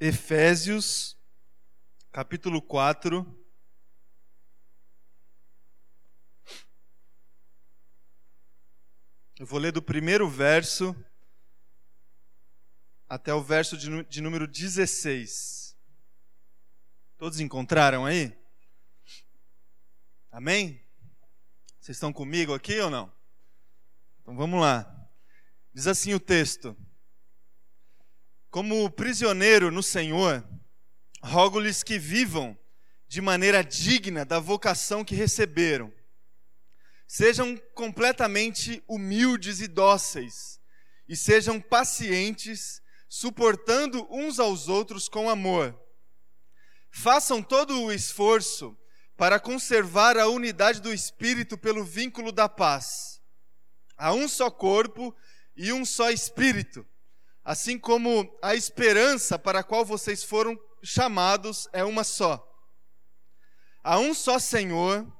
Efésios, capítulo 4. Eu vou ler do primeiro verso até o verso de, de número 16. Todos encontraram aí? Amém? Vocês estão comigo aqui ou não? Então vamos lá. Diz assim o texto: Como prisioneiro no Senhor, rogo-lhes que vivam de maneira digna da vocação que receberam. Sejam completamente humildes e dóceis, e sejam pacientes, suportando uns aos outros com amor. Façam todo o esforço para conservar a unidade do espírito pelo vínculo da paz. Há um só corpo e um só espírito, assim como a esperança para a qual vocês foram chamados é uma só. Há um só Senhor,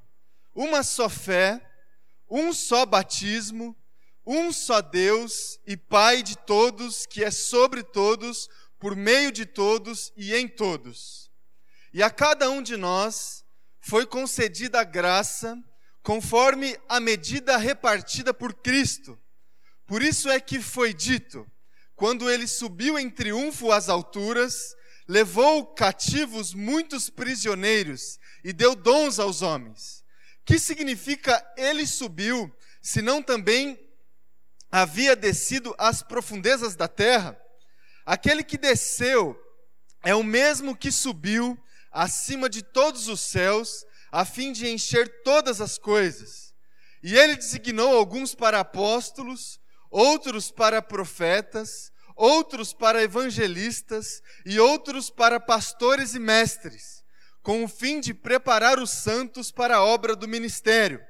uma só fé, um só batismo, um só Deus e Pai de todos, que é sobre todos, por meio de todos e em todos. E a cada um de nós foi concedida a graça conforme a medida repartida por Cristo. Por isso é que foi dito: quando ele subiu em triunfo às alturas, levou cativos muitos prisioneiros e deu dons aos homens. Que significa ele subiu, senão também havia descido às profundezas da terra? Aquele que desceu é o mesmo que subiu acima de todos os céus, a fim de encher todas as coisas. E ele designou alguns para apóstolos, outros para profetas, outros para evangelistas e outros para pastores e mestres, com o fim de preparar os santos para a obra do ministério,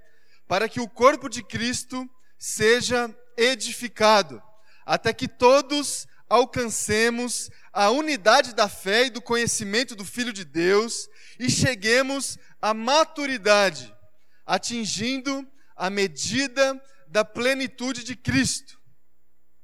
para que o corpo de Cristo seja edificado, até que todos alcancemos a unidade da fé e do conhecimento do Filho de Deus e cheguemos à maturidade, atingindo a medida da plenitude de Cristo.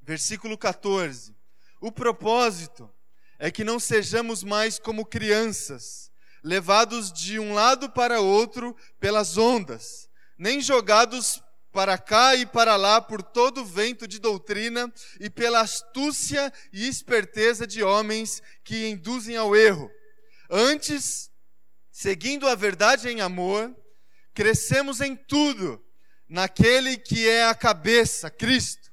Versículo 14. O propósito é que não sejamos mais como crianças, levados de um lado para outro pelas ondas, nem jogados para cá e para lá por todo o vento de doutrina e pela astúcia e esperteza de homens que induzem ao erro. Antes, seguindo a verdade em amor, crescemos em tudo naquele que é a cabeça, Cristo.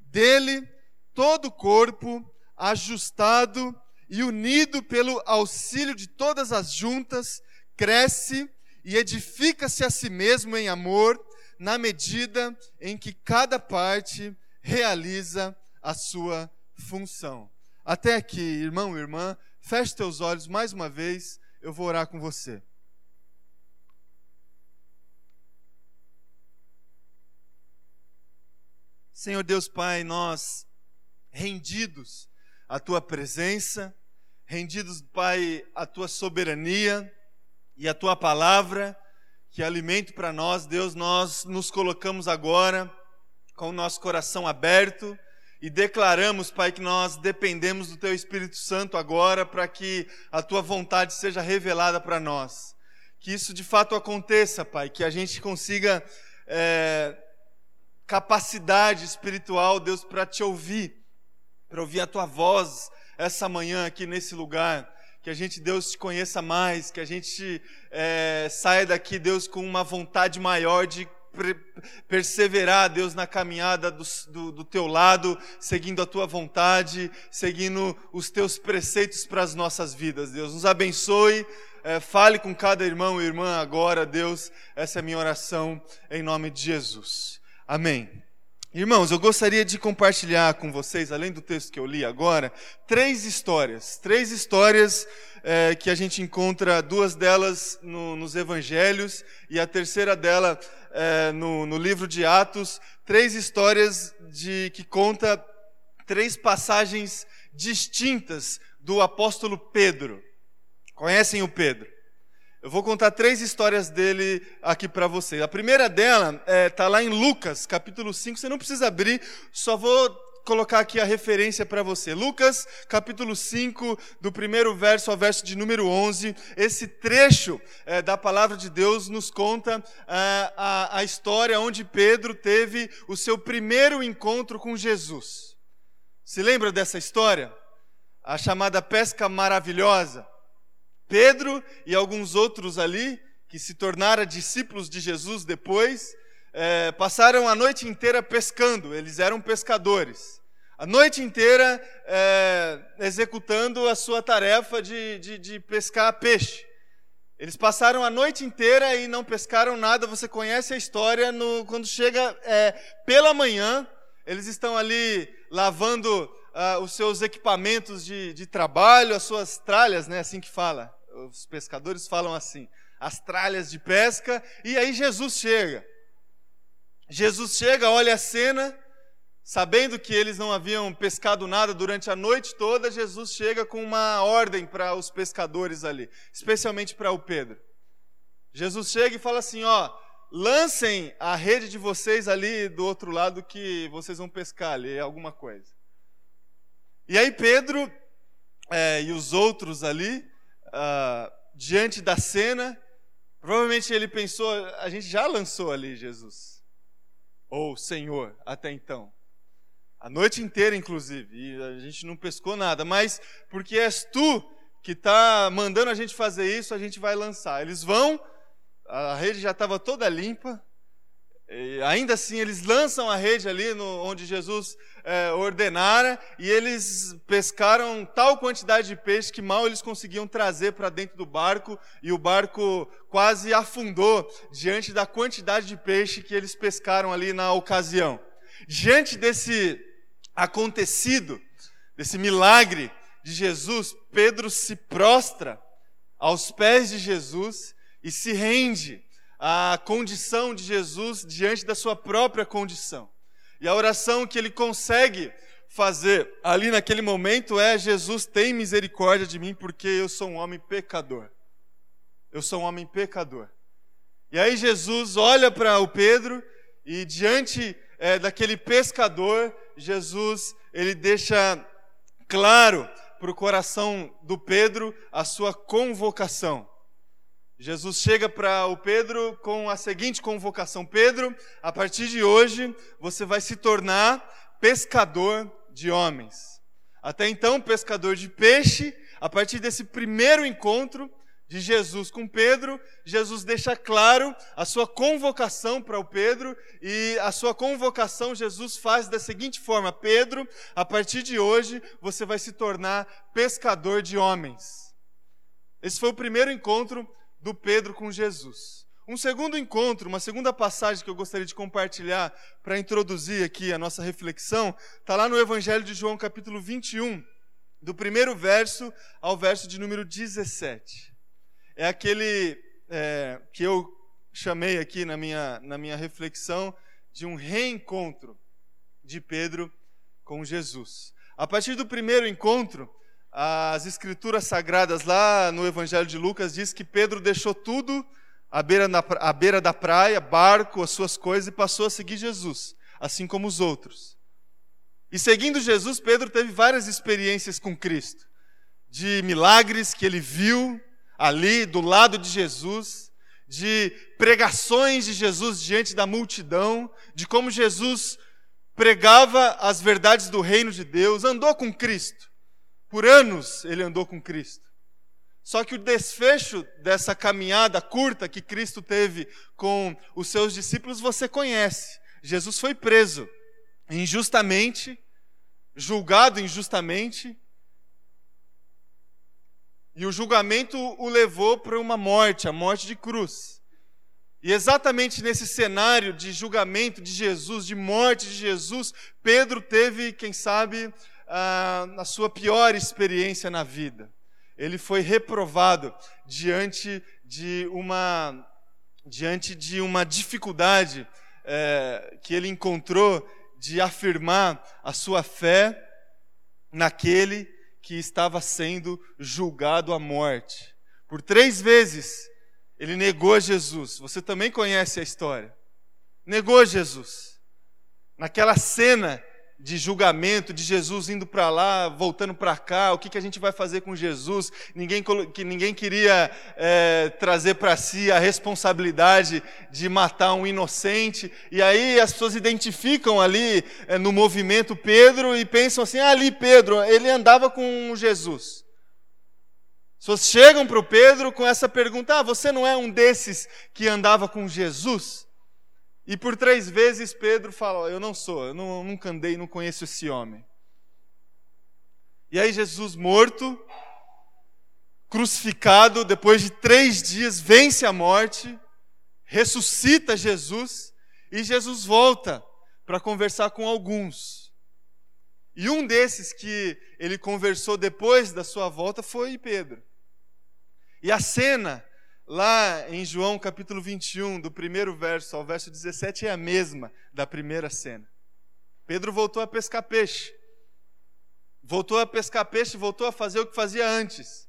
Dele, todo o corpo, ajustado e unido pelo auxílio de todas as juntas, cresce e edifica-se a si mesmo em amor na medida em que cada parte realiza a sua função. Até aqui, irmão e irmã, feche teus olhos mais uma vez, eu vou orar com você. Senhor Deus Pai, nós rendidos à tua presença, rendidos, Pai, à tua soberania e à tua palavra, que alimento para nós, Deus, nós nos colocamos agora com o nosso coração aberto e declaramos, Pai, que nós dependemos do Teu Espírito Santo agora para que a Tua vontade seja revelada para nós. Que isso de fato aconteça, Pai, que a gente consiga é, capacidade espiritual, Deus, para te ouvir, para ouvir a Tua voz essa manhã aqui nesse lugar que a gente, Deus, te conheça mais, que a gente é, saia daqui, Deus, com uma vontade maior de perseverar, Deus, na caminhada do, do, do, teu lado, seguindo a tua vontade, seguindo os teus preceitos para as nossas vidas, Deus. Nos abençoe, é, fale com cada irmão e irmã agora, Deus. Essa é a minha oração em nome de Jesus. Amém. Irmãos, eu gostaria de compartilhar com vocês, além do texto que eu li agora, três histórias. Três histórias é, que a gente encontra, duas delas no, nos evangelhos e a terceira dela é, no, no, livro de Atos. Três histórias de que conta três passagens distintas do apóstolo Pedro. Conhecem o Pedro? Eu vou contar três histórias dele aqui para vocês. A primeira dela está é, tá lá em Lucas, capítulo 5. Você não precisa abrir, só vou colocar aqui a referência para você. Lucas, capítulo 5, do primeiro verso ao verso de número 11. Esse trecho é, da palavra de Deus nos conta é, a, a história onde Pedro teve o seu primeiro encontro com Jesus. Se lembra dessa história? A chamada pesca maravilhosa. Pedro e alguns outros ali, que se tornaram discípulos de Jesus depois, é, passaram a noite inteira pescando, eles eram pescadores. A noite inteira é, executando a sua tarefa de, de, de pescar peixe. Eles passaram a noite inteira e não pescaram nada. Você conhece a história. No, quando chega é, pela manhã, eles estão ali lavando uh, os seus equipamentos de, de, trabalho, as suas tralhas, né? Assim que fala. Os pescadores falam assim, as tralhas de pesca. E aí Jesus chega. Jesus chega, olha a cena, sabendo que eles não haviam pescado nada durante a noite toda, Jesus chega com uma ordem para os pescadores ali, especialmente para o Pedro. Jesus chega e fala assim: ó, lancem a rede de vocês ali do outro lado que vocês vão pescar ali alguma coisa. E aí Pedro é, e os outros ali, uh, diante da cena, provavelmente ele pensou: a gente já lançou ali Jesus ou Senhor até então. A noite inteira, inclusive, e a gente não pescou nada, mas porque és tu que está mandando a gente fazer isso, a gente vai lançar. Eles vão, a rede já estava toda limpa, ainda assim, eles lançam a rede ali no, onde Jesus é, ordenara e eles pescaram tal quantidade de peixe que mal eles conseguiam trazer para dentro do barco e o barco quase afundou diante da quantidade de peixe que eles pescaram ali na ocasião. Diante desse acontecido, desse milagre de Jesus, Pedro se prostra aos pés de Jesus e se rende a condição de Jesus diante da sua própria condição. E a oração que ele consegue fazer ali naquele momento é: Jesus, tem misericórdia de mim, porque eu sou um homem pecador. Eu sou um homem pecador. E aí Jesus olha para o Pedro e diante é, daquele pescador, Jesus ele deixa claro para o coração do Pedro a sua convocação. Jesus chega para o Pedro com a seguinte convocação: Pedro, a partir de hoje você vai se tornar pescador de homens. Até então, pescador de peixe. A partir desse primeiro encontro de Jesus com Pedro, Jesus deixa claro a sua convocação para o Pedro e a sua convocação Jesus faz da seguinte forma: Pedro, a partir de hoje você vai se tornar pescador de homens. Esse foi o primeiro encontro do Pedro com Jesus. Um segundo encontro, uma segunda passagem que eu gostaria de compartilhar para introduzir aqui a nossa reflexão, está lá no Evangelho de João, capítulo 21, do primeiro verso ao verso de número 17. É aquele é, que eu chamei aqui na minha, na minha reflexão de um reencontro de Pedro com Jesus. A partir do primeiro encontro, as escrituras sagradas lá no Evangelho de Lucas diz que Pedro deixou tudo à beira, na, à beira da praia, barco, as suas coisas, e passou a seguir Jesus, assim como os outros. E seguindo Jesus, Pedro teve várias experiências com Cristo, de milagres que ele viu ali do lado de Jesus, de pregações de Jesus diante da multidão, de como Jesus pregava as verdades do reino de Deus, andou com Cristo. Por anos ele andou com Cristo. Só que o desfecho dessa caminhada curta que Cristo teve com os seus discípulos você conhece. Jesus foi preso injustamente, julgado injustamente, e o julgamento o levou para uma morte, a morte de cruz. E exatamente nesse cenário de julgamento de Jesus, de morte de Jesus, Pedro teve, quem sabe, ah, na sua pior experiência na vida. Ele foi reprovado diante de uma, diante de uma dificuldade é, que ele encontrou de afirmar a sua fé naquele que estava sendo julgado à morte. Por três vezes ele negou Jesus. Você também conhece a história. Negou Jesus. Naquela cena de julgamento, de Jesus indo para lá, voltando para cá, o que, que a gente vai fazer com Jesus? Ninguém, que ninguém queria é, trazer para si a responsabilidade de matar um inocente. E aí as pessoas identificam ali é, no movimento Pedro e pensam assim: ah, ali Pedro, ele andava com Jesus. As pessoas chegam para o Pedro com essa pergunta: ah, você não é um desses que andava com Jesus? E por três vezes Pedro fala: Eu não sou, eu não, nunca andei, não conheço esse homem. E aí Jesus morto, crucificado, depois de três dias, vence a morte, ressuscita Jesus, e Jesus volta para conversar com alguns. E um desses que ele conversou depois da sua volta foi Pedro. E a cena Lá em João capítulo 21, do primeiro verso ao verso 17, é a mesma da primeira cena. Pedro voltou a pescar peixe. Voltou a pescar peixe, voltou a fazer o que fazia antes.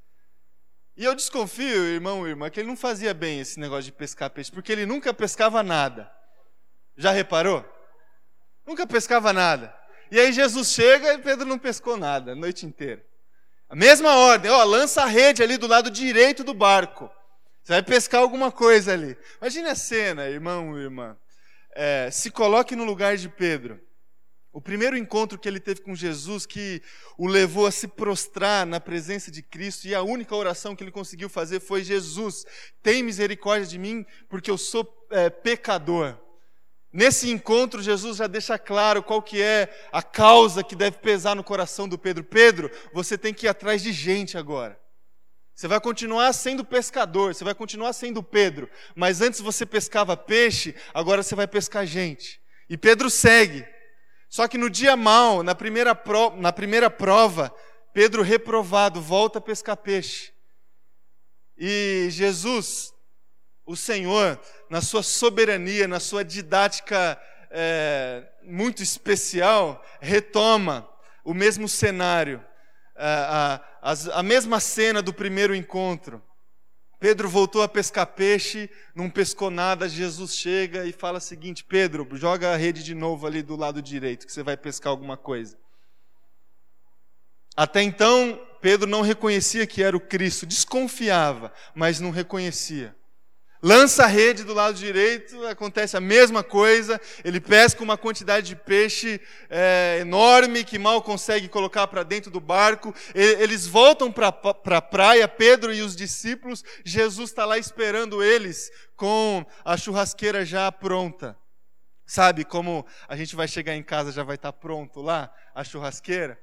E eu desconfio, irmão e irmã, que ele não fazia bem esse negócio de pescar peixe, porque ele nunca pescava nada. Já reparou? Nunca pescava nada. E aí Jesus chega e Pedro não pescou nada a noite inteira. A mesma ordem, ó, lança a rede ali do lado direito do barco. Você vai pescar alguma coisa ali. Imagine a cena, irmão irmã. É, se coloque no lugar de Pedro. O primeiro encontro que ele teve com Jesus, que o levou a se prostrar na presença de Cristo, e a única oração que ele conseguiu fazer foi: Jesus, tem misericórdia de mim, porque eu sou é, pecador. Nesse encontro, Jesus já deixa claro qual que é a causa que deve pesar no coração do Pedro. Pedro, você tem que ir atrás de gente agora. Você vai continuar sendo pescador, você vai continuar sendo Pedro, mas antes você pescava peixe, agora você vai pescar gente. E Pedro segue. Só que no dia mal, na primeira, pro, na primeira prova, Pedro reprovado volta a pescar peixe. E Jesus, o Senhor, na sua soberania, na sua didática é, muito especial, retoma o mesmo cenário a, a, a mesma cena do primeiro encontro. Pedro voltou a pescar peixe, não pescou nada. Jesus chega e fala o seguinte: Pedro, joga a rede de novo ali do lado direito, que você vai pescar alguma coisa. Até então, Pedro não reconhecia que era o Cristo, desconfiava, mas não reconhecia. Lança a rede do lado direito, acontece a mesma coisa. Ele pesca uma quantidade de peixe é, enorme que mal consegue colocar para dentro do barco. Eles voltam para a pra praia, Pedro e os discípulos. Jesus está lá esperando eles com a churrasqueira já pronta. Sabe como a gente vai chegar em casa já vai estar tá pronto lá, a churrasqueira?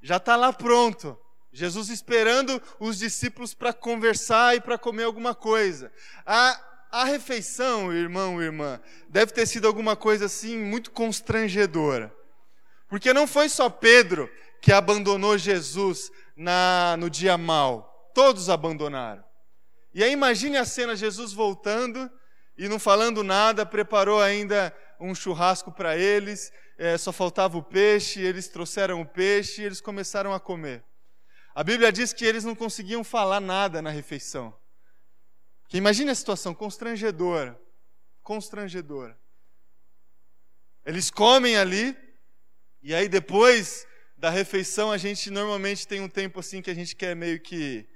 Já está lá pronto. Jesus esperando os discípulos para conversar e para comer alguma coisa. A, a refeição, irmão irmã, deve ter sido alguma coisa assim muito constrangedora. Porque não foi só Pedro que abandonou Jesus na, no dia mal. Todos abandonaram. E aí imagine a cena, Jesus voltando e não falando nada, preparou ainda um churrasco para eles, é, só faltava o peixe, eles trouxeram o peixe e eles começaram a comer. A Bíblia diz que eles não conseguiam falar nada na refeição. Que imagine a situação constrangedora, constrangedora. Eles comem ali e aí depois da refeição a gente normalmente tem um tempo assim que a gente quer meio que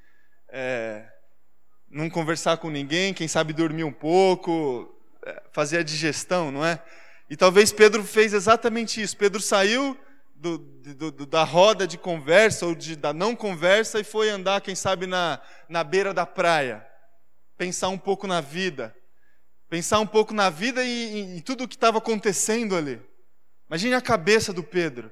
é, não conversar com ninguém, quem sabe dormir um pouco, é, fazer a digestão, não é? E talvez Pedro fez exatamente isso. Pedro saiu do, do, da roda de conversa ou de, da não conversa e foi andar, quem sabe, na, na beira da praia. Pensar um pouco na vida. Pensar um pouco na vida e, e, e tudo o que estava acontecendo ali. Imagine a cabeça do Pedro.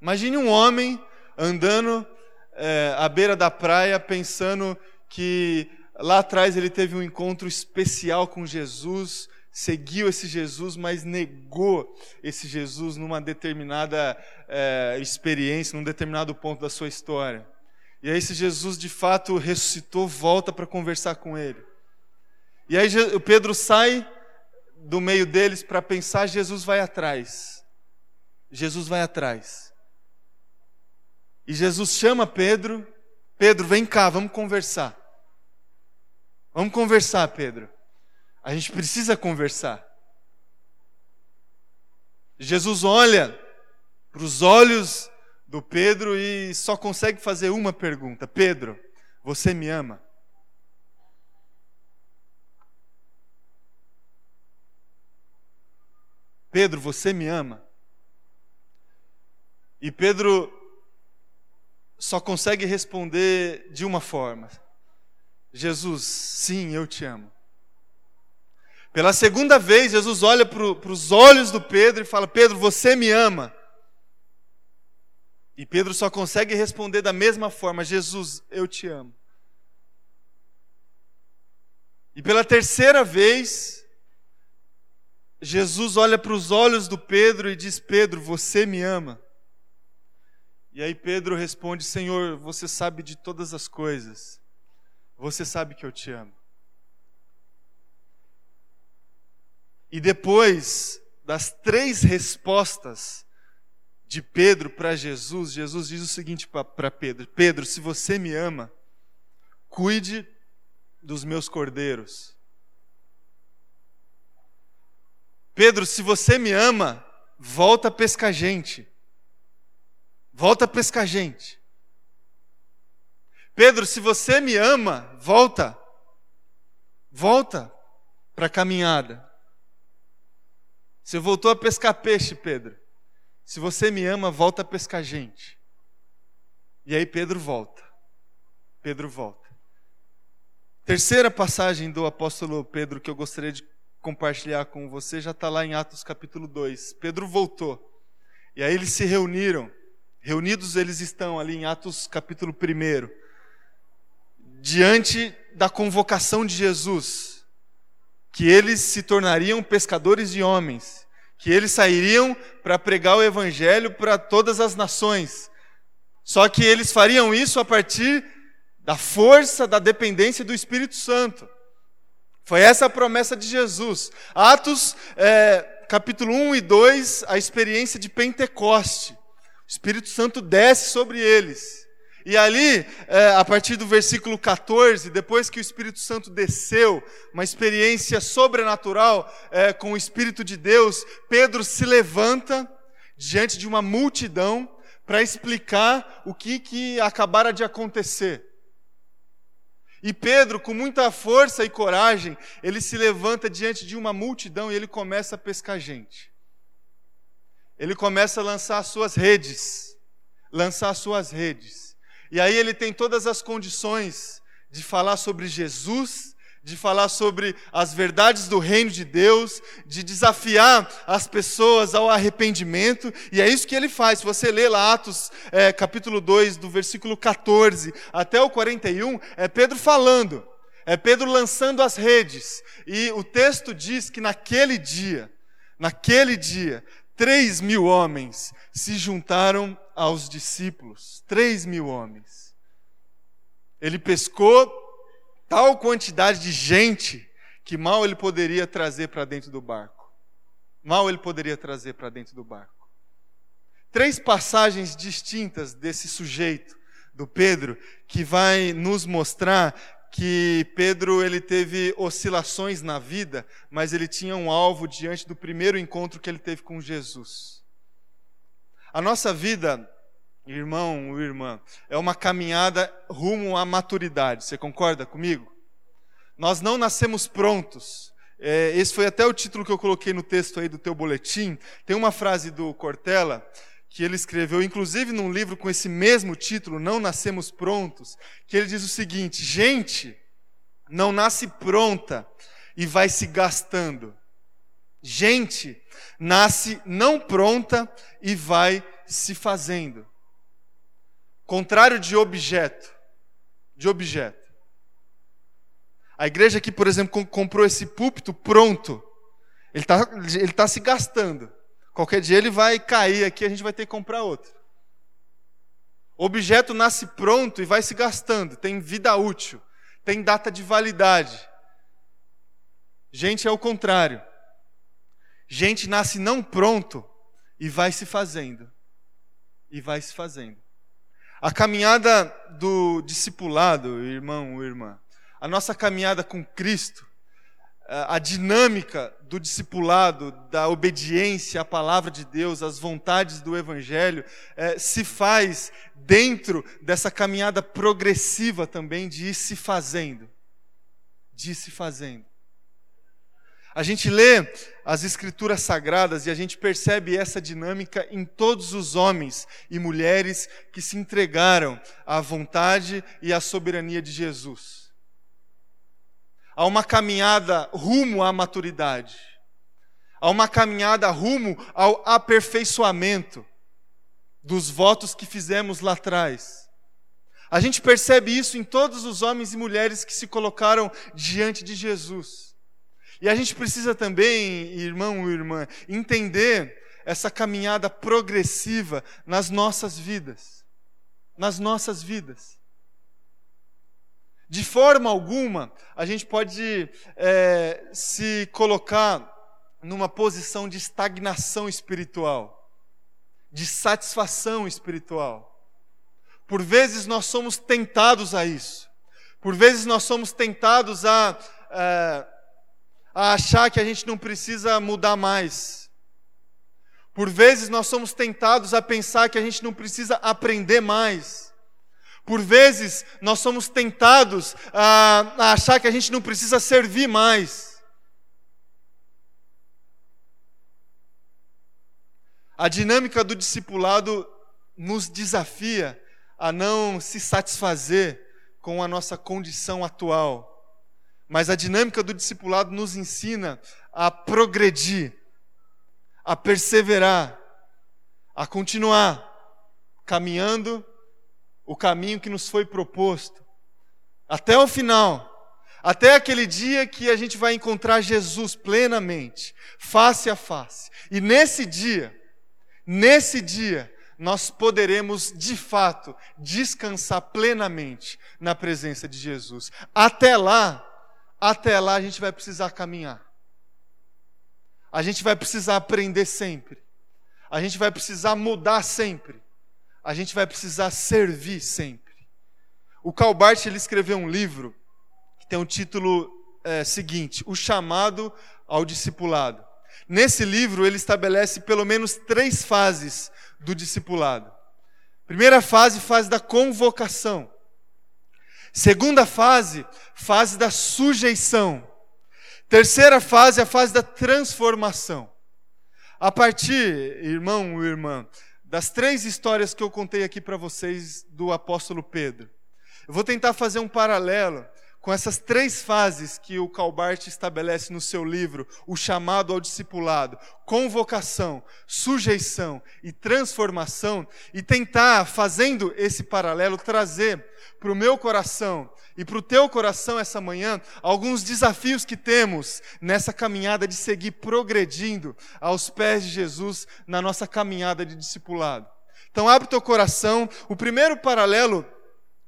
Imagine um homem andando é, à beira da praia, pensando que lá atrás ele teve um encontro especial com Jesus, seguiu esse Jesus, mas negou esse Jesus numa determinada é, experiência, num determinado ponto da sua história. E aí esse Jesus de fato ressuscitou, volta para conversar com ele. E aí o Pedro sai do meio deles para pensar, Jesus vai atrás. Jesus vai atrás. E Jesus chama Pedro, Pedro, vem cá, vamos conversar. Vamos conversar, Pedro. A gente precisa conversar. Jesus olha para os olhos do Pedro e só consegue fazer uma pergunta: Pedro, você me ama? Pedro, você me ama? E Pedro só consegue responder de uma forma: Jesus, sim, eu te amo. Pela segunda vez, Jesus olha para os olhos do Pedro e fala: Pedro, você me ama. E Pedro só consegue responder da mesma forma: Jesus, eu te amo. E pela terceira vez, Jesus olha para os olhos do Pedro e diz: Pedro, você me ama. E aí Pedro responde: Senhor, você sabe de todas as coisas, você sabe que eu te amo. E depois das três respostas de Pedro para Jesus, Jesus diz o seguinte para Pedro: Pedro, se você me ama, cuide dos meus cordeiros. Pedro, se você me ama, volta a pescar gente. Volta a pescar gente. Pedro, se você me ama, volta. Volta para a caminhada. Você voltou a pescar peixe, Pedro. Se você me ama, volta a pescar gente. E aí Pedro volta. Pedro volta. Terceira passagem do apóstolo Pedro que eu gostaria de compartilhar com você já está lá em Atos capítulo 2. Pedro voltou. E aí eles se reuniram. Reunidos eles estão ali em Atos capítulo 1. Diante da convocação de Jesus. Que eles se tornariam pescadores de homens. Que eles sairiam para pregar o evangelho para todas as nações. Só que eles fariam isso a partir da força, da dependência do Espírito Santo. Foi essa a promessa de Jesus. Atos, é, capítulo 1 e 2, a experiência de Pentecoste. O Espírito Santo desce sobre eles. E ali, é, a partir do versículo 14, depois que o Espírito Santo desceu, uma experiência sobrenatural é, com o Espírito de Deus, Pedro se levanta diante de uma multidão para explicar o que, que acabara de acontecer. E Pedro, com muita força e coragem, ele se levanta diante de uma multidão e ele começa a pescar gente. Ele começa a lançar as suas redes, lançar as suas redes. E aí ele tem todas as condições de falar sobre Jesus de falar sobre as verdades do reino de Deus, de desafiar as pessoas ao arrependimento, e é isso que ele faz. Se você lê lá Atos é, capítulo 2, do versículo 14 até o 41, é Pedro falando, é Pedro lançando as redes, e o texto diz que naquele dia, naquele dia, três mil homens se juntaram aos discípulos, três mil homens. Ele pescou tal quantidade de gente que mal ele poderia trazer para dentro do barco. Mal ele poderia trazer para dentro do barco. Três passagens distintas desse sujeito, do Pedro, que vai nos mostrar que Pedro ele teve oscilações na vida, mas ele tinha um alvo diante do primeiro encontro que ele teve com Jesus. A nossa vida, irmão ou irmã, é uma caminhada rumo à maturidade. Você concorda comigo? Nós não nascemos prontos. É, esse foi até o título que eu coloquei no texto aí do teu boletim. Tem uma frase do Cortella que ele escreveu, inclusive num livro com esse mesmo título, Não Nascemos Prontos, que ele diz o seguinte: gente não nasce pronta e vai se gastando. Gente nasce não pronta e vai se fazendo. Contrário de objeto. De objeto. A igreja aqui, por exemplo, comprou esse púlpito pronto. Ele está ele tá se gastando. Qualquer dia ele vai cair aqui, a gente vai ter que comprar outro. Objeto nasce pronto e vai se gastando, tem vida útil, tem data de validade. Gente é o contrário. Gente nasce não pronto e vai se fazendo. E vai se fazendo. A caminhada do discipulado, irmão irmã, a nossa caminhada com Cristo, a dinâmica do discipulado, da obediência à palavra de Deus, às vontades do Evangelho, é, se faz dentro dessa caminhada progressiva também de ir se fazendo. De ir se fazendo. A gente lê as Escrituras Sagradas e a gente percebe essa dinâmica em todos os homens e mulheres que se entregaram à vontade e à soberania de Jesus a uma caminhada rumo à maturidade, a uma caminhada rumo ao aperfeiçoamento dos votos que fizemos lá atrás. A gente percebe isso em todos os homens e mulheres que se colocaram diante de Jesus. E a gente precisa também, irmão e irmã, entender essa caminhada progressiva nas nossas vidas. Nas nossas vidas. De forma alguma, a gente pode é, se colocar numa posição de estagnação espiritual, de satisfação espiritual. Por vezes nós somos tentados a isso. Por vezes nós somos tentados a, é, a achar que a gente não precisa mudar mais. Por vezes nós somos tentados a pensar que a gente não precisa aprender mais. Por vezes, nós somos tentados a, a achar que a gente não precisa servir mais. A dinâmica do discipulado nos desafia a não se satisfazer com a nossa condição atual. Mas a dinâmica do discipulado nos ensina a progredir, a perseverar, a continuar caminhando o caminho que nos foi proposto, até o final, até aquele dia que a gente vai encontrar Jesus plenamente, face a face. E nesse dia, nesse dia, nós poderemos de fato descansar plenamente na presença de Jesus. Até lá, até lá a gente vai precisar caminhar. A gente vai precisar aprender sempre. A gente vai precisar mudar sempre a gente vai precisar servir sempre. O Calbart ele escreveu um livro que tem o um título é, seguinte: O chamado ao discipulado. Nesse livro ele estabelece pelo menos três fases do discipulado. Primeira fase, fase da convocação. Segunda fase, fase da sujeição. Terceira fase, a fase da transformação. A partir, irmão e irmã, das três histórias que eu contei aqui para vocês do apóstolo Pedro. Eu vou tentar fazer um paralelo com essas três fases que o Calbart estabelece no seu livro, o chamado ao discipulado, convocação, sujeição e transformação, e tentar, fazendo esse paralelo, trazer para o meu coração e para o teu coração essa manhã alguns desafios que temos nessa caminhada de seguir progredindo aos pés de Jesus na nossa caminhada de discipulado. Então abre teu coração. O primeiro paralelo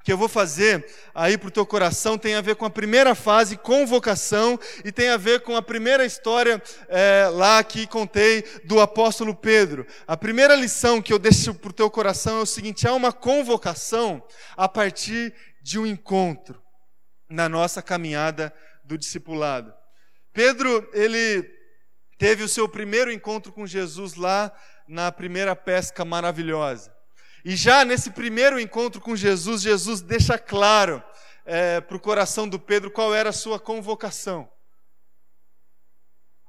que eu vou fazer aí para o teu coração tem a ver com a primeira fase, convocação, e tem a ver com a primeira história é, lá que contei do apóstolo Pedro. A primeira lição que eu deixo para o teu coração é o seguinte: há uma convocação a partir de um encontro na nossa caminhada do discipulado. Pedro, ele teve o seu primeiro encontro com Jesus lá na primeira pesca maravilhosa. E já nesse primeiro encontro com Jesus, Jesus deixa claro é, para o coração do Pedro qual era a sua convocação.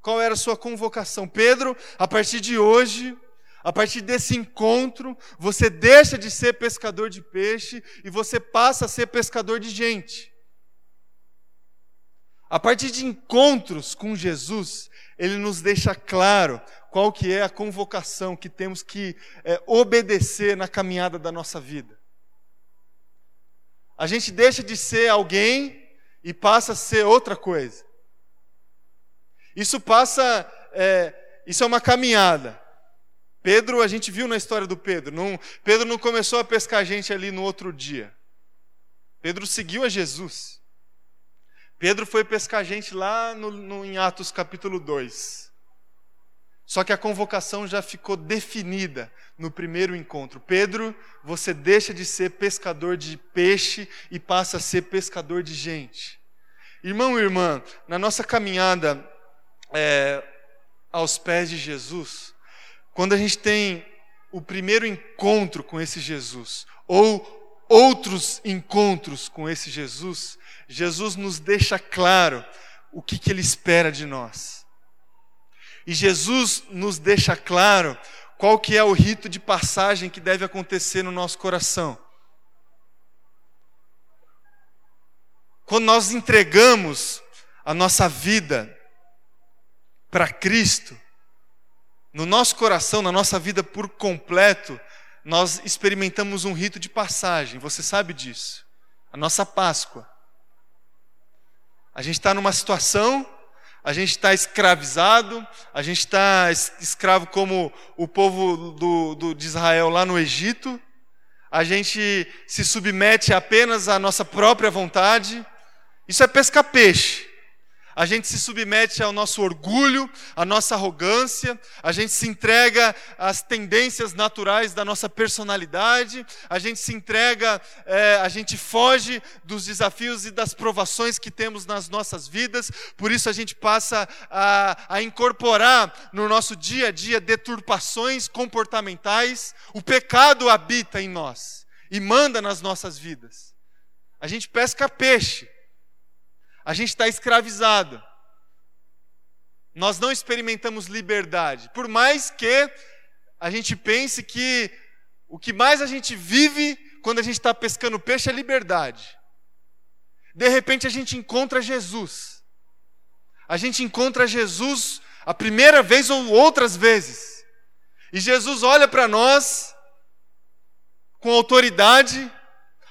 Qual era a sua convocação? Pedro, a partir de hoje, a partir desse encontro, você deixa de ser pescador de peixe e você passa a ser pescador de gente. A partir de encontros com Jesus, ele nos deixa claro qual que é a convocação que temos que é, obedecer na caminhada da nossa vida. A gente deixa de ser alguém e passa a ser outra coisa. Isso passa, é, isso é uma caminhada. Pedro, a gente viu na história do Pedro, não, Pedro não começou a pescar gente ali no outro dia. Pedro seguiu a Jesus. Pedro foi pescar gente lá no, no, em Atos capítulo 2. Só que a convocação já ficou definida no primeiro encontro. Pedro, você deixa de ser pescador de peixe e passa a ser pescador de gente. Irmão e irmã, na nossa caminhada é, aos pés de Jesus, quando a gente tem o primeiro encontro com esse Jesus, ou outros encontros com esse Jesus, Jesus nos deixa claro o que, que ele espera de nós. E Jesus nos deixa claro qual que é o rito de passagem que deve acontecer no nosso coração. Quando nós entregamos a nossa vida para Cristo, no nosso coração, na nossa vida por completo, nós experimentamos um rito de passagem, você sabe disso. A nossa Páscoa. A gente está numa situação, a gente está escravizado, a gente está escravo como o povo do, do, de Israel lá no Egito, a gente se submete apenas à nossa própria vontade, isso é pescar peixe. A gente se submete ao nosso orgulho, à nossa arrogância, a gente se entrega às tendências naturais da nossa personalidade, a gente se entrega, é, a gente foge dos desafios e das provações que temos nas nossas vidas, por isso a gente passa a, a incorporar no nosso dia a dia deturpações comportamentais, o pecado habita em nós e manda nas nossas vidas. A gente pesca peixe a gente está escravizado. Nós não experimentamos liberdade. Por mais que a gente pense que o que mais a gente vive quando a gente está pescando peixe é liberdade. De repente a gente encontra Jesus. A gente encontra Jesus a primeira vez ou outras vezes. E Jesus olha para nós com autoridade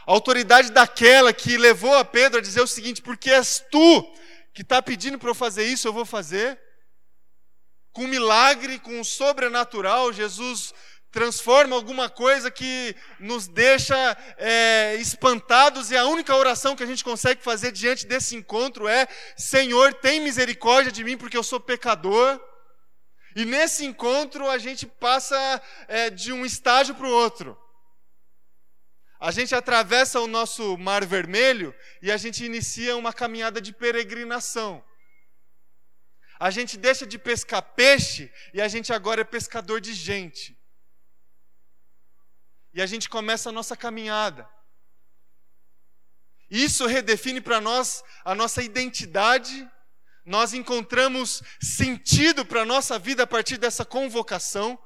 a autoridade daquela que levou a Pedro a dizer o seguinte: porque és tu que está pedindo para eu fazer isso, eu vou fazer. Com um milagre, com um sobrenatural, Jesus transforma alguma coisa que nos deixa é, espantados, e a única oração que a gente consegue fazer diante desse encontro é: Senhor, tem misericórdia de mim, porque eu sou pecador. E nesse encontro a gente passa é, de um estágio para o outro. A gente atravessa o nosso Mar Vermelho e a gente inicia uma caminhada de peregrinação. A gente deixa de pescar peixe e a gente agora é pescador de gente. E a gente começa a nossa caminhada. Isso redefine para nós a nossa identidade, nós encontramos sentido para a nossa vida a partir dessa convocação.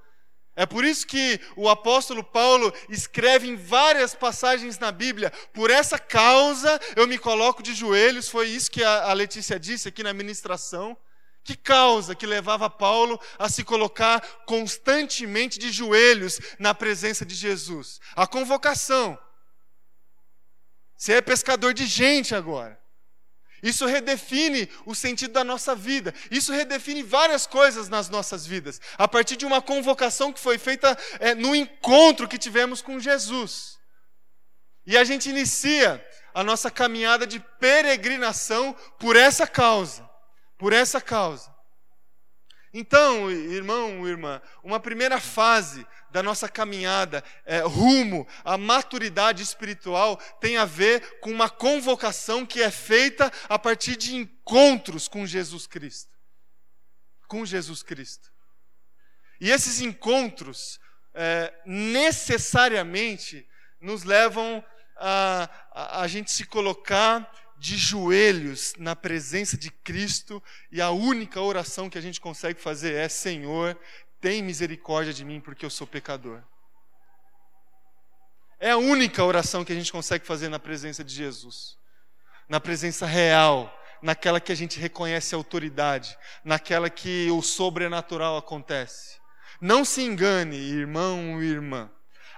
É por isso que o apóstolo Paulo escreve em várias passagens na Bíblia: por essa causa eu me coloco de joelhos. Foi isso que a Letícia disse aqui na ministração. Que causa que levava Paulo a se colocar constantemente de joelhos na presença de Jesus? A convocação. Você é pescador de gente agora. Isso redefine o sentido da nossa vida. Isso redefine várias coisas nas nossas vidas. A partir de uma convocação que foi feita é, no encontro que tivemos com Jesus. E a gente inicia a nossa caminhada de peregrinação por essa causa. Por essa causa. Então, irmão, irmã, uma primeira fase da nossa caminhada é, rumo à maturidade espiritual tem a ver com uma convocação que é feita a partir de encontros com Jesus Cristo. Com Jesus Cristo. E esses encontros é, necessariamente nos levam a, a, a gente se colocar de joelhos na presença de Cristo e a única oração que a gente consegue fazer é: Senhor, tem misericórdia de mim porque eu sou pecador. É a única oração que a gente consegue fazer na presença de Jesus, na presença real, naquela que a gente reconhece a autoridade, naquela que o sobrenatural acontece. Não se engane, irmão e irmã.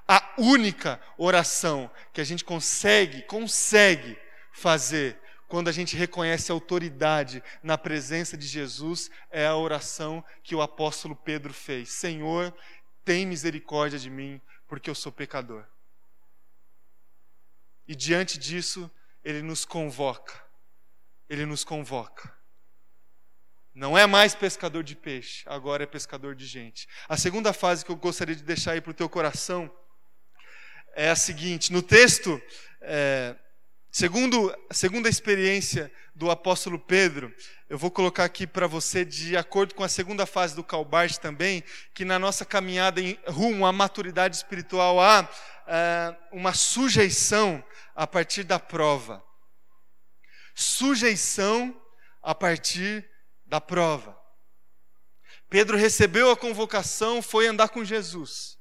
A única oração que a gente consegue, consegue fazer quando a gente reconhece a autoridade na presença de Jesus é a oração que o apóstolo Pedro fez: Senhor, tem misericórdia de mim, porque eu sou pecador. E diante disso, ele nos convoca. Ele nos convoca. Não é mais pescador de peixe, agora é pescador de gente. A segunda fase que eu gostaria de deixar aí para o teu coração é a seguinte: no texto é, Segundo, a segunda experiência do apóstolo Pedro, eu vou colocar aqui para você, de acordo com a segunda fase do Calbart também, que na nossa caminhada em rumo à maturidade espiritual há é, uma sujeição a partir da prova. Sujeição a partir da prova. Pedro recebeu a convocação, foi andar com Jesus.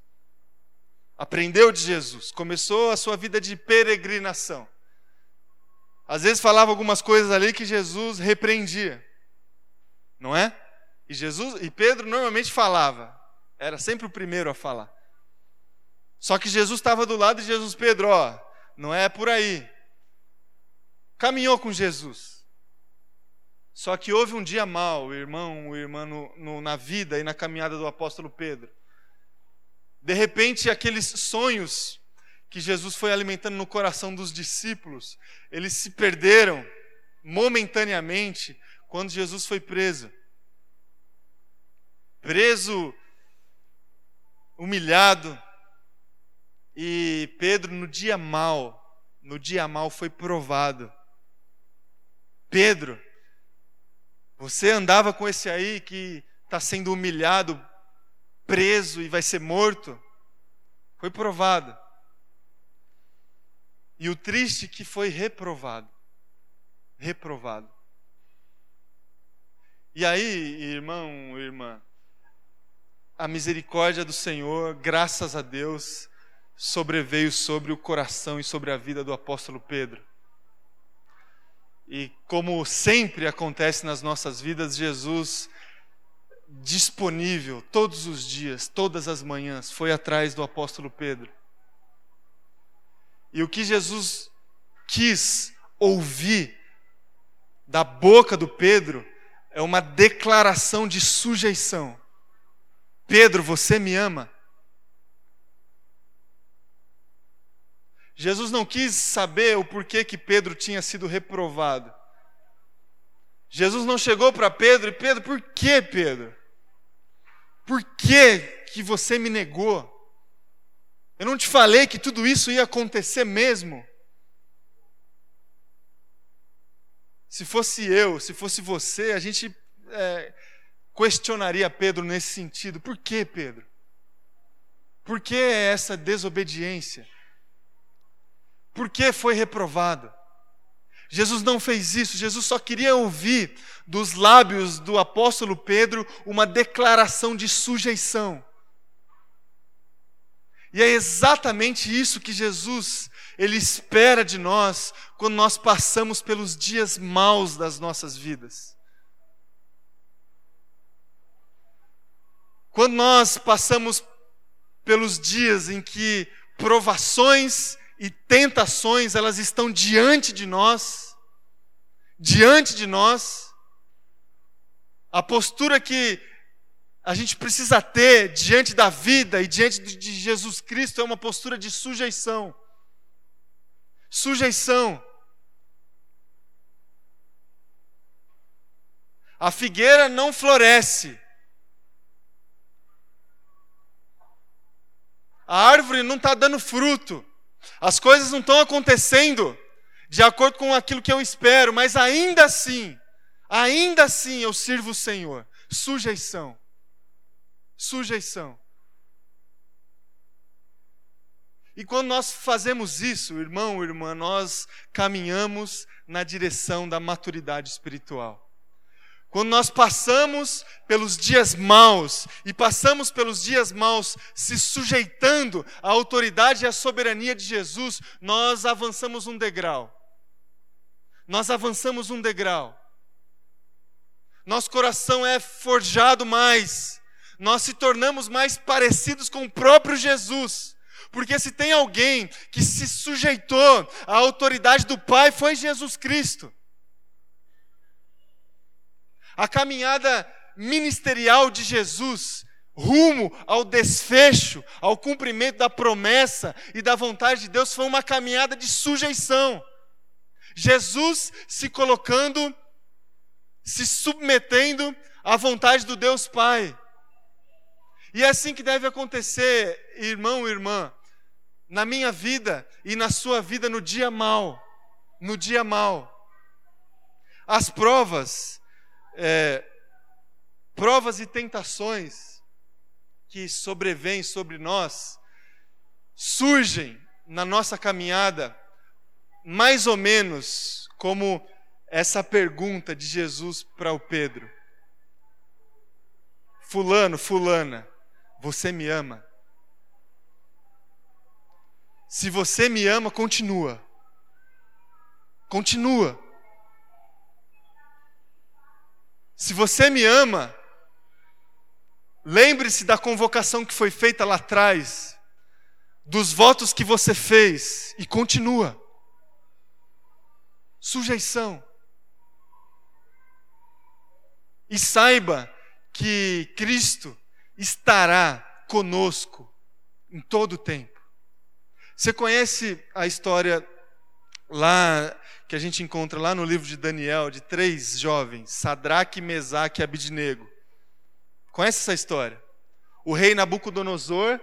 Aprendeu de Jesus, começou a sua vida de peregrinação. Às vezes falava algumas coisas ali que Jesus repreendia. Não é? E Jesus e Pedro normalmente falava. Era sempre o primeiro a falar. Só que Jesus estava do lado de Jesus, Pedro, ó, não é por aí. Caminhou com Jesus. Só que houve um dia mal, irmão, o irmão no, no, na vida e na caminhada do apóstolo Pedro. De repente, aqueles sonhos que Jesus foi alimentando no coração dos discípulos, eles se perderam momentaneamente quando Jesus foi preso. Preso, humilhado, e Pedro, no dia mal, no dia mal foi provado. Pedro, você andava com esse aí que está sendo humilhado, preso e vai ser morto? Foi provado. E o triste é que foi reprovado. Reprovado. E aí, irmão, irmã, a misericórdia do Senhor, graças a Deus, sobreveio sobre o coração e sobre a vida do apóstolo Pedro. E como sempre acontece nas nossas vidas, Jesus, disponível todos os dias, todas as manhãs, foi atrás do apóstolo Pedro e o que Jesus quis ouvir da boca do Pedro é uma declaração de sujeição. Pedro, você me ama? Jesus não quis saber o porquê que Pedro tinha sido reprovado. Jesus não chegou para Pedro e Pedro, por que Pedro? Por que que você me negou? Eu não te falei que tudo isso ia acontecer mesmo? Se fosse eu, se fosse você, a gente é, questionaria Pedro nesse sentido. Por que, Pedro? Por que essa desobediência? Por que foi reprovado? Jesus não fez isso, Jesus só queria ouvir dos lábios do apóstolo Pedro uma declaração de sujeição. E é exatamente isso que Jesus ele espera de nós quando nós passamos pelos dias maus das nossas vidas. Quando nós passamos pelos dias em que provações e tentações elas estão diante de nós, diante de nós, a postura que a gente precisa ter diante da vida e diante de Jesus Cristo é uma postura de sujeição. Sujeição. A figueira não floresce. A árvore não está dando fruto. As coisas não estão acontecendo de acordo com aquilo que eu espero, mas ainda assim, ainda assim eu sirvo o Senhor. Sujeição sujeição. E quando nós fazemos isso, irmão, irmã, nós caminhamos na direção da maturidade espiritual. Quando nós passamos pelos dias maus e passamos pelos dias maus se sujeitando à autoridade e à soberania de Jesus, nós avançamos um degrau. Nós avançamos um degrau. Nosso coração é forjado mais nós se tornamos mais parecidos com o próprio Jesus. Porque se tem alguém que se sujeitou à autoridade do Pai, foi Jesus Cristo. A caminhada ministerial de Jesus rumo ao desfecho, ao cumprimento da promessa e da vontade de Deus foi uma caminhada de sujeição. Jesus se colocando, se submetendo à vontade do Deus Pai. E é assim que deve acontecer, irmão e irmã, na minha vida e na sua vida no dia mal, no dia mal. As provas, é, provas e tentações que sobrevêm sobre nós, surgem na nossa caminhada mais ou menos como essa pergunta de Jesus para o Pedro: Fulano, Fulana, você me ama? Se você me ama, continua. Continua. Se você me ama, lembre-se da convocação que foi feita lá atrás, dos votos que você fez e continua. Sujeição. E saiba que Cristo estará conosco em todo o tempo. Você conhece a história lá que a gente encontra lá no livro de Daniel de três jovens, Sadraque, Mesaque e Abidnego. Conhece essa história? O rei Nabucodonosor,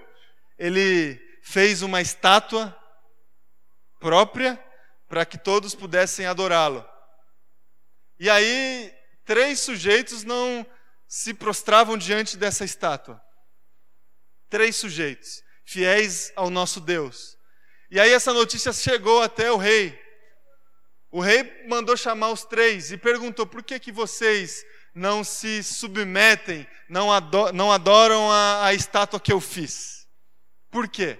ele fez uma estátua própria para que todos pudessem adorá-lo. E aí, três sujeitos não se prostravam diante dessa estátua. Três sujeitos, fiéis ao nosso Deus. E aí essa notícia chegou até o rei. O rei mandou chamar os três e perguntou: por que, que vocês não se submetem, não, adoram, não adoram a, a estátua que eu fiz? Por quê?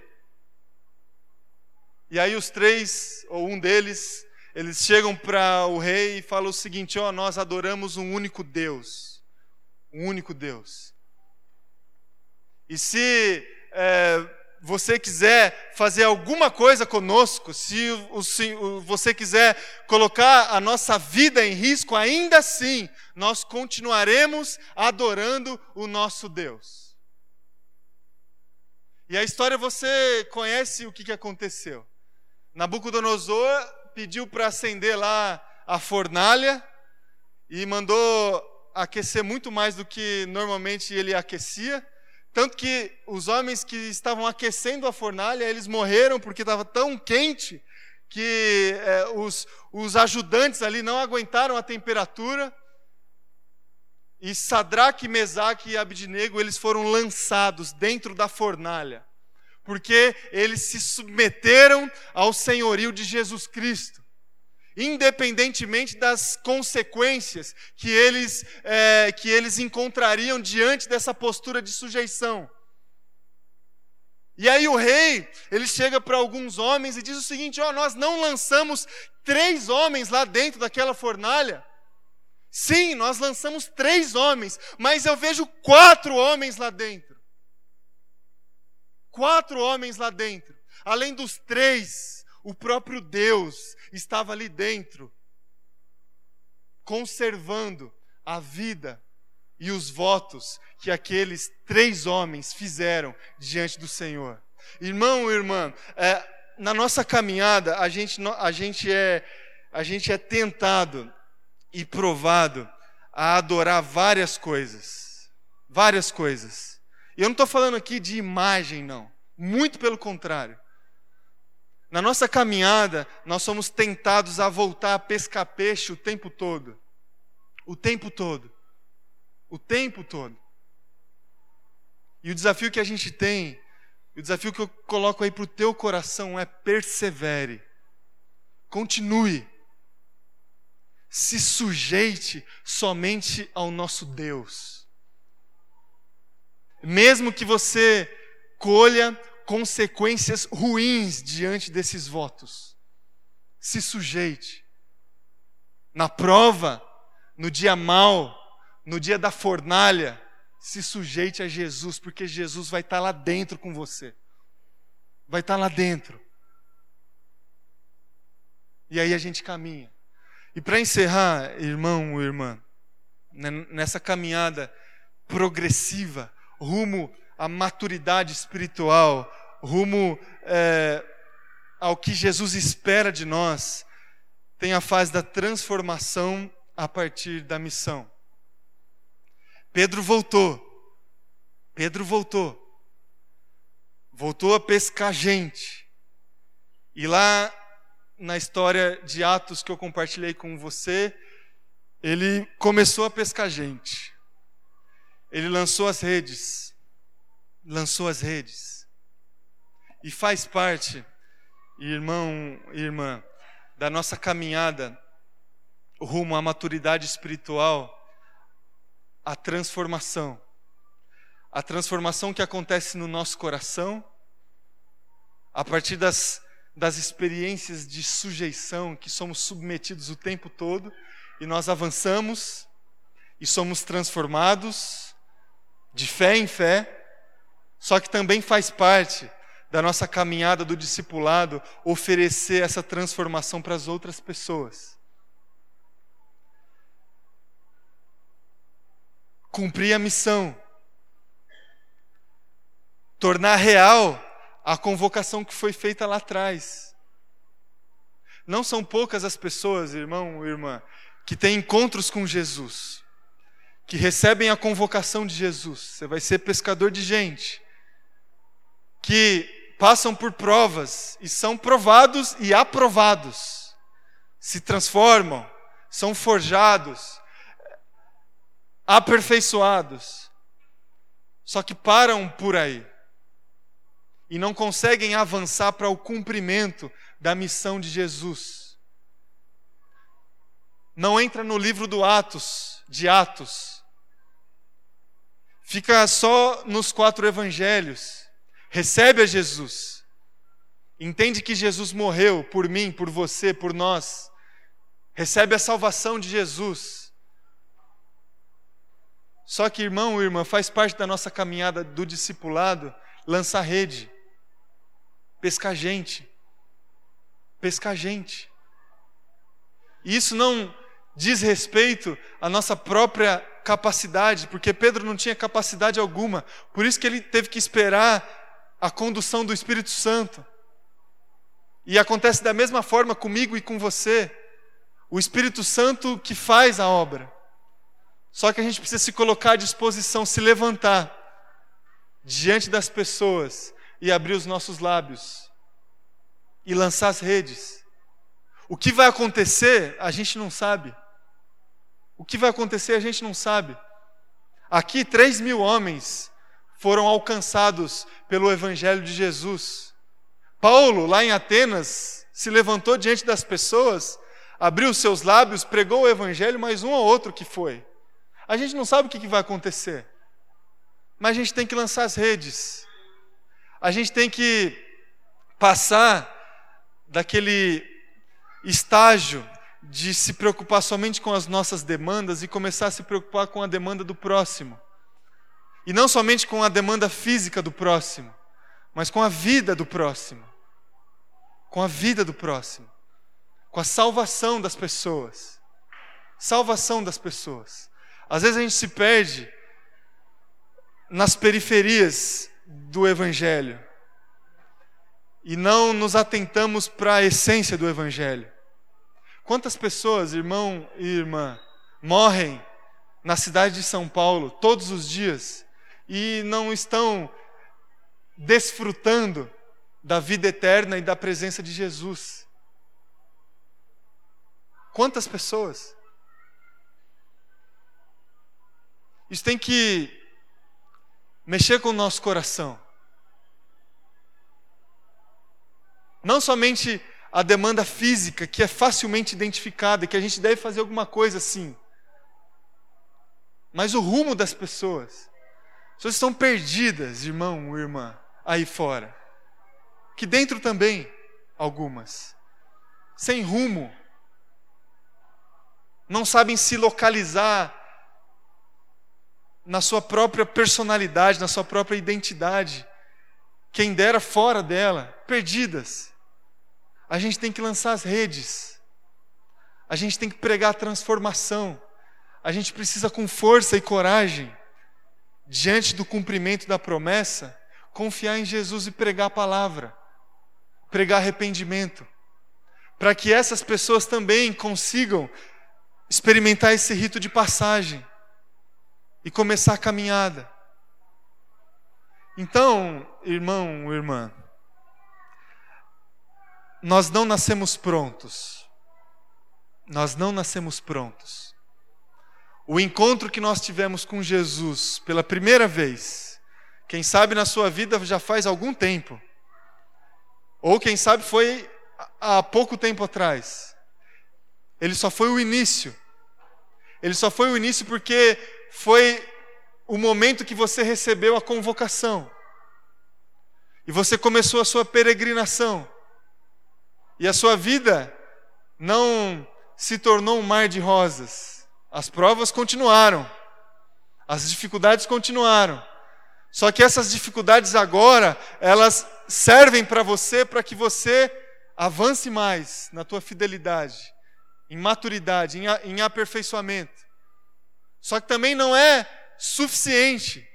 E aí os três, ou um deles, eles chegam para o rei e falam o seguinte: ó, oh, nós adoramos um único Deus, um único Deus. E se é, você quiser fazer alguma coisa conosco, se você quiser colocar a nossa vida em risco, ainda assim nós continuaremos adorando o nosso Deus. E a história você conhece o que, que aconteceu. Nabucodonosor pediu para acender lá a fornalha e mandou aquecer muito mais do que normalmente ele aquecia. Tanto que os homens que estavam aquecendo a fornalha, eles morreram porque estava tão quente que é, os, os ajudantes ali não aguentaram a temperatura. E Sadraque, Mesaque e Abidnego, eles foram lançados dentro da fornalha, porque eles se submeteram ao senhorio de Jesus Cristo independentemente das consequências que eles, é, que eles encontrariam diante dessa postura de sujeição. E aí o rei, ele chega para alguns homens e diz o seguinte: ó, oh, nós não lançamos três homens lá dentro daquela fornalha. Sim, nós lançamos três homens, mas eu vejo quatro homens lá dentro. Quatro homens lá dentro. Além dos três, o próprio Deus estava ali dentro, conservando a vida e os votos que aqueles três homens fizeram diante do Senhor. Irmão irmã, é, na nossa caminhada, a gente, a, gente é, a gente é tentado e provado a adorar várias coisas. Várias coisas. E eu não estou falando aqui de imagem, não. Muito pelo contrário. Na nossa caminhada, nós somos tentados a voltar a pescar peixe o tempo todo. O tempo todo. O tempo todo. E o desafio que a gente tem, o desafio que eu coloco aí para o teu coração é persevere. Continue. Se sujeite somente ao nosso Deus. Mesmo que você colha consequências ruins diante desses votos. Se sujeite. Na prova, no dia mau, no dia da fornalha, se sujeite a Jesus, porque Jesus vai estar lá dentro com você. Vai estar lá dentro. E aí a gente caminha. E para encerrar, irmão ou irmã, né, nessa caminhada progressiva rumo à maturidade espiritual, rumo é, ao que Jesus espera de nós, tem a fase da transformação a partir da missão. Pedro voltou. Pedro voltou. Voltou a pescar gente. E lá na história de Atos que eu compartilhei com você, ele começou a pescar gente. Ele lançou as redes. Lançou as redes. E faz parte, irmão e irmã, da nossa caminhada rumo à maturidade espiritual, a transformação. A transformação que acontece no nosso coração, a partir das, das experiências de sujeição que somos submetidos o tempo todo, e nós avançamos e somos transformados de fé em fé, só que também faz parte da nossa caminhada do discipulado oferecer essa transformação para as outras pessoas. Cumprir a missão, tornar real a convocação que foi feita lá atrás. Não são poucas as pessoas, irmão, irmã, que têm encontros com Jesus, que recebem a convocação de Jesus. Você vai ser pescador de gente. Que passam por provas e são provados e aprovados. Se transformam, são forjados, aperfeiçoados. Só que param por aí e não conseguem avançar para o cumprimento da missão de Jesus. Não entra no livro do Atos, de Atos. Fica só nos quatro evangelhos. Recebe a Jesus. Entende que Jesus morreu por mim, por você, por nós. Recebe a salvação de Jesus. Só que, irmão, irmã, faz parte da nossa caminhada do discipulado lançar rede pescar gente. Pescar gente. E isso não diz respeito à nossa própria capacidade, porque Pedro não tinha capacidade alguma, por isso que ele teve que esperar a condução do Espírito Santo. E acontece da mesma forma comigo e com você. O Espírito Santo que faz a obra. Só que a gente precisa se colocar à disposição, se levantar diante das pessoas e abrir os nossos lábios e lançar as redes. O que vai acontecer, a gente não sabe. O que vai acontecer, a gente não sabe. Aqui, três mil homens foram alcançados pelo Evangelho de Jesus. Paulo, lá em Atenas, se levantou diante das pessoas, abriu seus lábios, pregou o Evangelho, mas um ou outro que foi. A gente não sabe o que vai acontecer, mas a gente tem que lançar as redes a gente tem que passar daquele estágio de se preocupar somente com as nossas demandas e começar a se preocupar com a demanda do próximo. E não somente com a demanda física do próximo, mas com a vida do próximo. Com a vida do próximo. Com a salvação das pessoas. Salvação das pessoas. Às vezes a gente se perde nas periferias do Evangelho e não nos atentamos para a essência do Evangelho. Quantas pessoas, irmão e irmã, morrem na cidade de São Paulo todos os dias e não estão desfrutando da vida eterna e da presença de Jesus? Quantas pessoas? Isso tem que mexer com o nosso coração. Não somente a demanda física, que é facilmente identificada, que a gente deve fazer alguma coisa assim, mas o rumo das pessoas. As pessoas estão perdidas, irmão ou irmã, aí fora. Que dentro também, algumas. Sem rumo. Não sabem se localizar na sua própria personalidade, na sua própria identidade. Quem dera fora dela, perdidas. A gente tem que lançar as redes. A gente tem que pregar a transformação. A gente precisa, com força e coragem, diante do cumprimento da promessa, confiar em Jesus e pregar a palavra, pregar arrependimento, para que essas pessoas também consigam experimentar esse rito de passagem e começar a caminhada. Então, irmão, irmã, nós não nascemos prontos. Nós não nascemos prontos. O encontro que nós tivemos com Jesus pela primeira vez, quem sabe na sua vida já faz algum tempo, ou quem sabe foi há pouco tempo atrás. Ele só foi o início. Ele só foi o início porque foi o momento que você recebeu a convocação. E você começou a sua peregrinação. E a sua vida não se tornou um mar de rosas. As provas continuaram. As dificuldades continuaram. Só que essas dificuldades agora, elas servem para você para que você avance mais na tua fidelidade, em maturidade, em, em aperfeiçoamento. Só que também não é suficiente.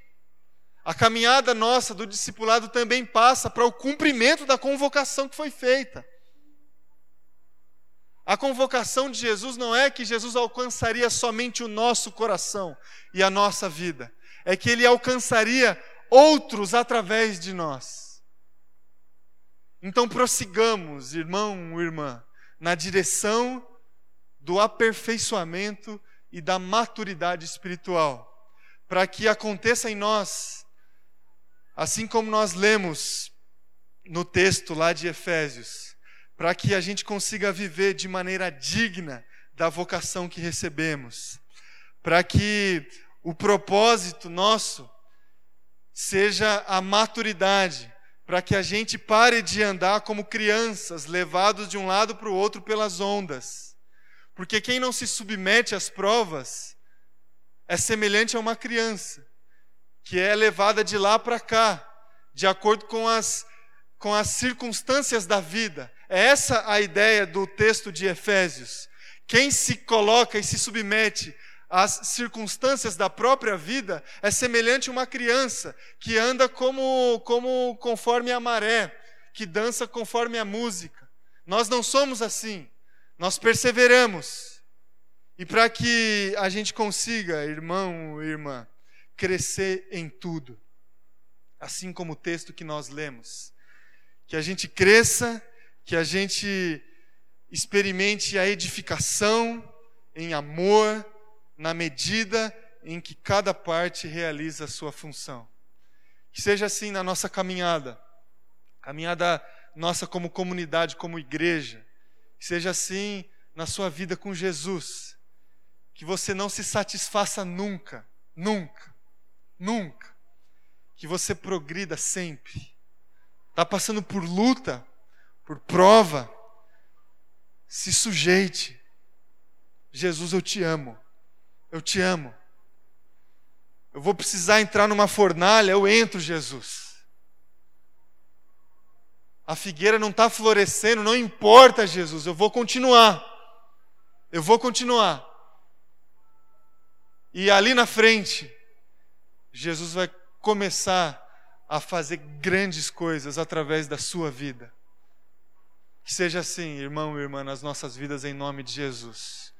A caminhada nossa do discipulado também passa para o cumprimento da convocação que foi feita. A convocação de Jesus não é que Jesus alcançaria somente o nosso coração e a nossa vida, é que ele alcançaria outros através de nós. Então prossigamos, irmão, irmã, na direção do aperfeiçoamento e da maturidade espiritual, para que aconteça em nós Assim como nós lemos no texto lá de Efésios, para que a gente consiga viver de maneira digna da vocação que recebemos, para que o propósito nosso seja a maturidade, para que a gente pare de andar como crianças, levados de um lado para o outro pelas ondas. Porque quem não se submete às provas é semelhante a uma criança que é levada de lá para cá, de acordo com as, com as circunstâncias da vida. É essa a ideia do texto de Efésios. Quem se coloca e se submete às circunstâncias da própria vida é semelhante a uma criança que anda como, como conforme a maré, que dança conforme a música. Nós não somos assim. Nós perseveramos. E para que a gente consiga, irmão, irmã, crescer em tudo. Assim como o texto que nós lemos. Que a gente cresça, que a gente experimente a edificação em amor, na medida em que cada parte realiza a sua função. Que seja assim na nossa caminhada, caminhada nossa como comunidade, como igreja. Que seja assim na sua vida com Jesus. Que você não se satisfaça nunca, nunca Nunca. Que você progrida sempre. Está passando por luta, por prova. Se sujeite. Jesus, eu te amo. Eu te amo. Eu vou precisar entrar numa fornalha, eu entro, Jesus. A figueira não está florescendo, não importa, Jesus, eu vou continuar. Eu vou continuar. E ali na frente, Jesus vai começar a fazer grandes coisas através da sua vida. Que seja assim, irmão e irmã, nas nossas vidas, em nome de Jesus.